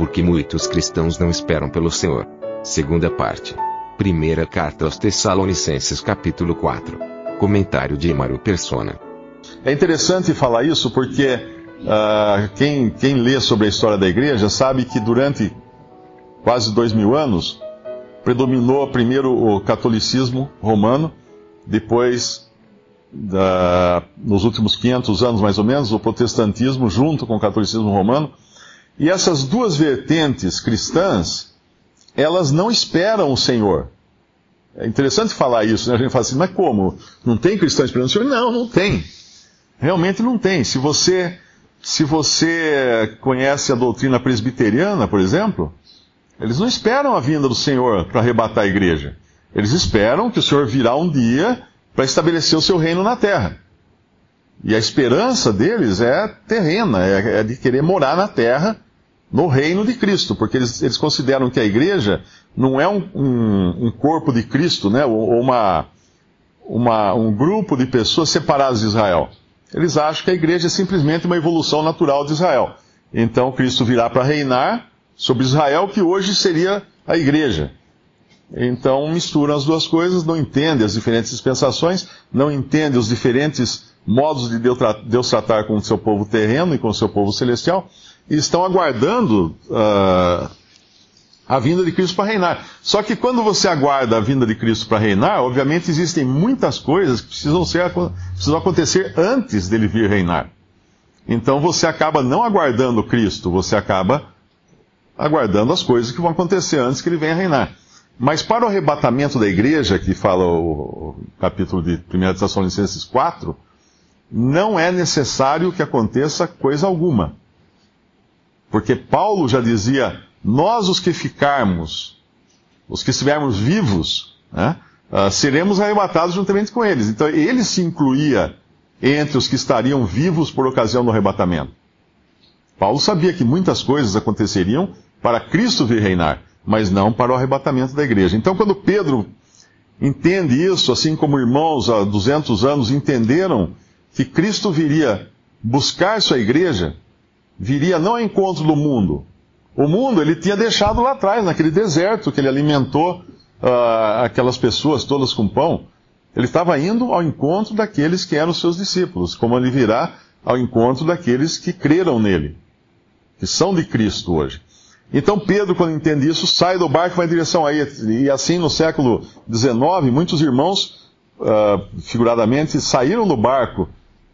Porque muitos cristãos não esperam pelo Senhor. Segunda parte. Primeira carta aos Tessalonicenses capítulo 4. Comentário de Emaro Persona. É interessante falar isso porque uh, quem, quem lê sobre a história da igreja sabe que durante quase dois mil anos predominou primeiro o catolicismo romano, depois, da, nos últimos 500 anos mais ou menos, o protestantismo junto com o catolicismo romano. E essas duas vertentes cristãs, elas não esperam o Senhor. É interessante falar isso, né? A gente fala assim, mas como? Não tem cristão esperando o Senhor? Não, não tem. Realmente não tem. Se você, se você conhece a doutrina presbiteriana, por exemplo, eles não esperam a vinda do Senhor para arrebatar a igreja. Eles esperam que o Senhor virá um dia para estabelecer o seu reino na terra. E a esperança deles é terrena, é, é de querer morar na terra, no reino de Cristo, porque eles, eles consideram que a igreja não é um, um, um corpo de Cristo, né, ou uma, uma, um grupo de pessoas separadas de Israel. Eles acham que a igreja é simplesmente uma evolução natural de Israel. Então Cristo virá para reinar sobre Israel, que hoje seria a igreja. Então misturam as duas coisas, não entendem as diferentes dispensações, não entendem os diferentes modos de Deus tratar com o seu povo terreno e com o seu povo celestial, e estão aguardando uh, a vinda de Cristo para reinar. Só que quando você aguarda a vinda de Cristo para reinar, obviamente existem muitas coisas que precisam, ser, precisam acontecer antes dele vir reinar. Então você acaba não aguardando Cristo, você acaba aguardando as coisas que vão acontecer antes que ele venha reinar. Mas para o arrebatamento da igreja, que fala o, capítulo de 1 Tessalonicenses 4, não é necessário que aconteça coisa alguma. Porque Paulo já dizia: nós os que ficarmos, os que estivermos vivos, né, uh, seremos arrebatados juntamente com eles. Então ele se incluía entre os que estariam vivos por ocasião do arrebatamento. Paulo sabia que muitas coisas aconteceriam para Cristo vir reinar, mas não para o arrebatamento da igreja. Então, quando Pedro entende isso, assim como irmãos há 200 anos entenderam que Cristo viria buscar sua igreja, viria não ao encontro do mundo. O mundo ele tinha deixado lá atrás, naquele deserto que ele alimentou uh, aquelas pessoas todas com pão. Ele estava indo ao encontro daqueles que eram seus discípulos, como ele virá ao encontro daqueles que creram nele, que são de Cristo hoje. Então Pedro, quando entende isso, sai do barco e vai em direção a ele. E assim, no século XIX, muitos irmãos, uh, figuradamente, saíram do barco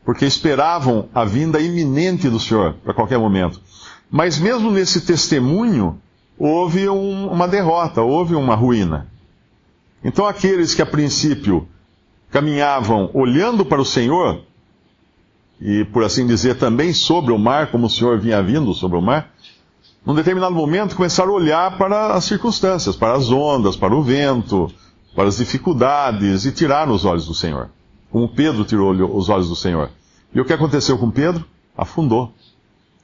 porque esperavam a vinda iminente do Senhor, para qualquer momento. Mas mesmo nesse testemunho, houve um, uma derrota, houve uma ruína. Então aqueles que a princípio caminhavam olhando para o Senhor, e por assim dizer também sobre o mar, como o Senhor vinha vindo sobre o mar, num determinado momento começaram a olhar para as circunstâncias, para as ondas, para o vento, para as dificuldades e tiraram os olhos do Senhor. Como Pedro tirou os olhos do Senhor. E o que aconteceu com Pedro? Afundou.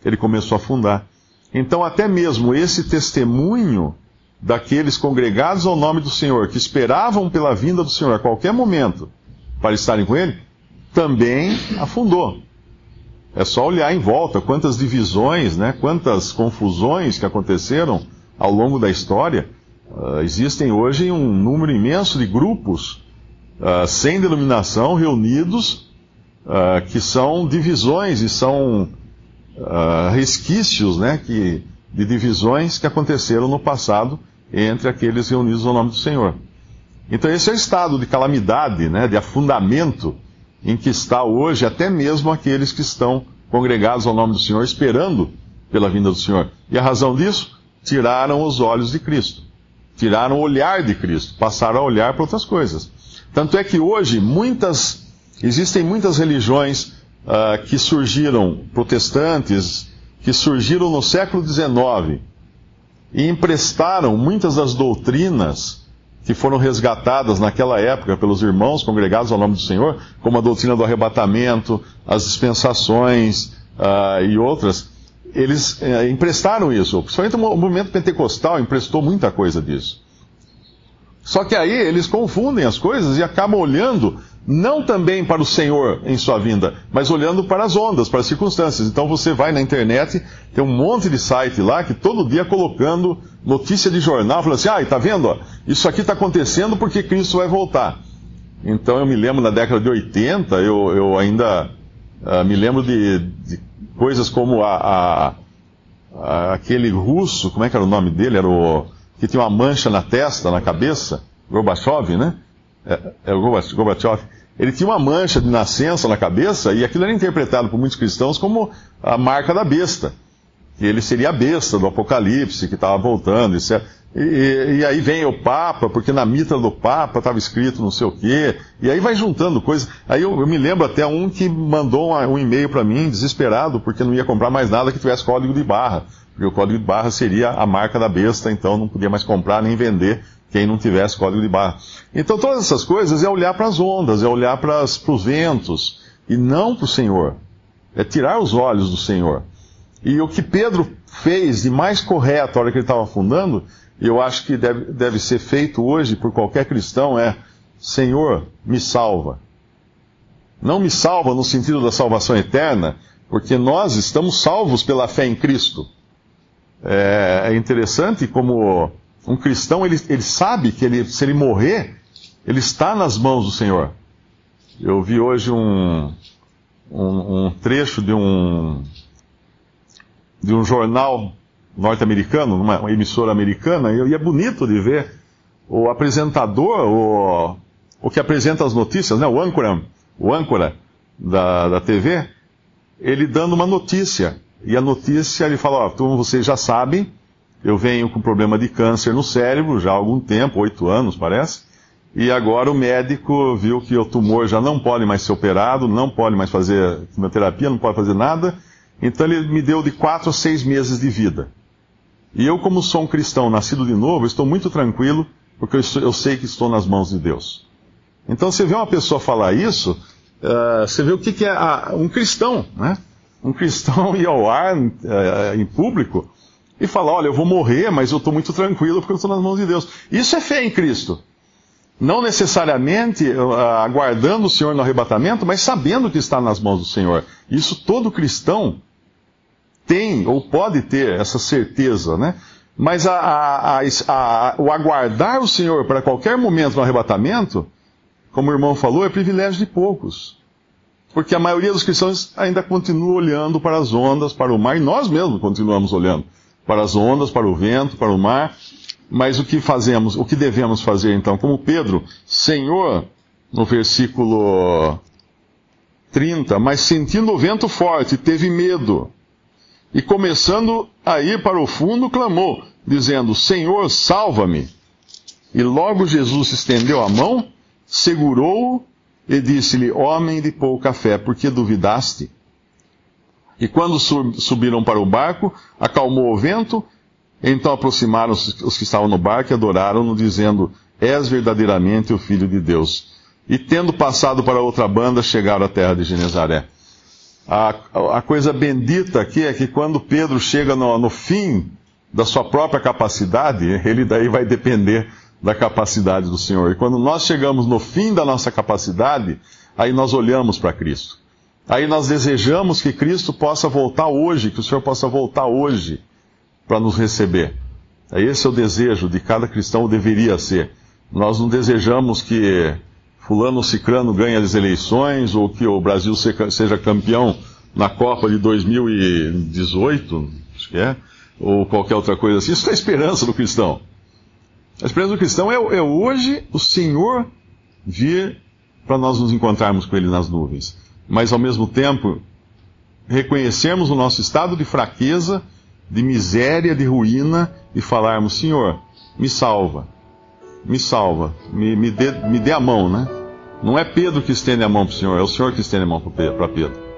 Ele começou a afundar. Então, até mesmo esse testemunho daqueles congregados ao nome do Senhor, que esperavam pela vinda do Senhor a qualquer momento para estarem com Ele, também afundou. É só olhar em volta quantas divisões, né, quantas confusões que aconteceram ao longo da história. Uh, existem hoje um número imenso de grupos uh, sem denominação reunidos uh, que são divisões e são resquícios né, que, de divisões que aconteceram no passado entre aqueles reunidos no nome do Senhor. Então esse é o estado de calamidade, né, de afundamento em que está hoje até mesmo aqueles que estão congregados ao nome do Senhor, esperando pela vinda do Senhor. E a razão disso? Tiraram os olhos de Cristo. Tiraram o olhar de Cristo. Passaram a olhar para outras coisas. Tanto é que hoje muitas, existem muitas religiões uh, que surgiram, protestantes, que surgiram no século XIX e emprestaram muitas das doutrinas que foram resgatadas naquela época pelos irmãos congregados ao nome do Senhor, como a doutrina do arrebatamento, as dispensações uh, e outras, eles uh, emprestaram isso. Principalmente o movimento pentecostal emprestou muita coisa disso. Só que aí eles confundem as coisas e acabam olhando não também para o Senhor em sua vinda, mas olhando para as ondas, para as circunstâncias. Então você vai na internet, tem um monte de site lá que todo dia colocando notícia de jornal, falando assim, ah, tá vendo? Isso aqui está acontecendo porque Cristo vai voltar. Então eu me lembro na década de 80, eu, eu ainda uh, me lembro de, de, coisas como a, a, a, aquele russo, como é que era o nome dele? Era o que tinha uma mancha na testa, na cabeça, Gorbachev, né? É, é o Gorbachev. Ele tinha uma mancha de nascença na cabeça e aquilo era interpretado por muitos cristãos como a marca da besta. Que ele seria a besta do Apocalipse, que estava voltando, etc. E, e, e, aí vem o Papa, porque na mitra do Papa estava escrito não sei o quê, e aí vai juntando coisas. Aí eu, eu me lembro até um que mandou um e-mail para mim, desesperado, porque não ia comprar mais nada que tivesse código de barra porque o código de barra seria a marca da besta, então não podia mais comprar nem vender quem não tivesse código de barra. Então todas essas coisas é olhar para as ondas, é olhar para os ventos, e não para o Senhor. É tirar os olhos do Senhor. E o que Pedro fez de mais correto na hora que ele estava afundando, eu acho que deve, deve ser feito hoje por qualquer cristão, é Senhor, me salva. Não me salva no sentido da salvação eterna, porque nós estamos salvos pela fé em Cristo. É, é interessante como um cristão, ele, ele sabe que ele, se ele morrer, ele está nas mãos do Senhor. Eu vi hoje um, um, um trecho de um, de um jornal norte-americano, uma emissora americana, e é bonito de ver o apresentador, o, o que apresenta as notícias, né, o âncora, o âncora da, da TV, ele dando uma notícia. E a notícia, ele fala, ó, como vocês já sabem, eu venho com problema de câncer no cérebro já há algum tempo, oito anos parece, e agora o médico viu que o tumor já não pode mais ser operado, não pode mais fazer quimioterapia, não pode fazer nada, então ele me deu de quatro a seis meses de vida. E eu, como sou um cristão nascido de novo, estou muito tranquilo, porque eu, sei que estou nas mãos de Deus. Então você vê uma pessoa falar isso, uh, você vê o que, que é um cristão, né? um cristão ir ao ar é, em público e falar: olha, eu vou morrer, mas eu estou muito tranquilo porque eu estou nas mãos de Deus. Isso é fé em Cristo. Não necessariamente uh, aguardando o Senhor no arrebatamento, mas sabendo que está nas mãos do Senhor. Isso todo cristão tem ou pode ter essa certeza, né? Mas a, a, a, o aguardar o Senhor para qualquer momento no arrebatamento, como o irmão falou, é privilégio de poucos. Porque a maioria dos cristãos ainda continua olhando para as ondas, para o mar, e nós mesmos continuamos olhando para as ondas, para o vento, para o mar. Mas o que fazemos, o que devemos fazer então? Como Pedro, Senhor, no versículo 30, mas sentindo o vento forte, teve medo. E começando a ir para o fundo, clamou, dizendo: Senhor, salva-me. E logo Jesus estendeu a mão, segurou-o e disse-lhe: Homem de pouca fé, por que duvidaste? E quando subiram para o barco, acalmou o vento, então aproximaram os que estavam no barco e adoraram-no, dizendo: És verdadeiramente o Filho de Deus. E tendo passado para outra banda, chegaram à terra de Genezaré. A, a coisa bendita aqui é que quando Pedro chega no, no fim da sua própria capacidade, ele daí vai depender da capacidade do Senhor. E quando nós chegamos no fim da nossa capacidade, aí nós olhamos para Cristo. Aí nós desejamos que Cristo possa voltar hoje, que o Senhor possa voltar hoje para nos receber. Esse é o desejo de cada cristão, deveria ser. Nós não desejamos que fulano cicrano ganhe as eleições, ou que o Brasil seja campeão na Copa de 2018, acho que é, ou qualquer outra coisa assim. Isso é a esperança do cristão. A esperança do cristão é, é hoje o Senhor vir para nós nos encontrarmos com Ele nas nuvens mas ao mesmo tempo reconhecermos o nosso estado de fraqueza, de miséria, de ruína e falarmos: Senhor, me salva, me salva, me, me, dê, me dê a mão, né? Não é Pedro que estende a mão para o Senhor, é o Senhor que estende a mão para Pedro.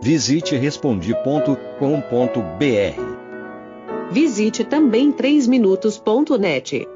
Visite Respondi.com.br. Visite também 3minutos.net.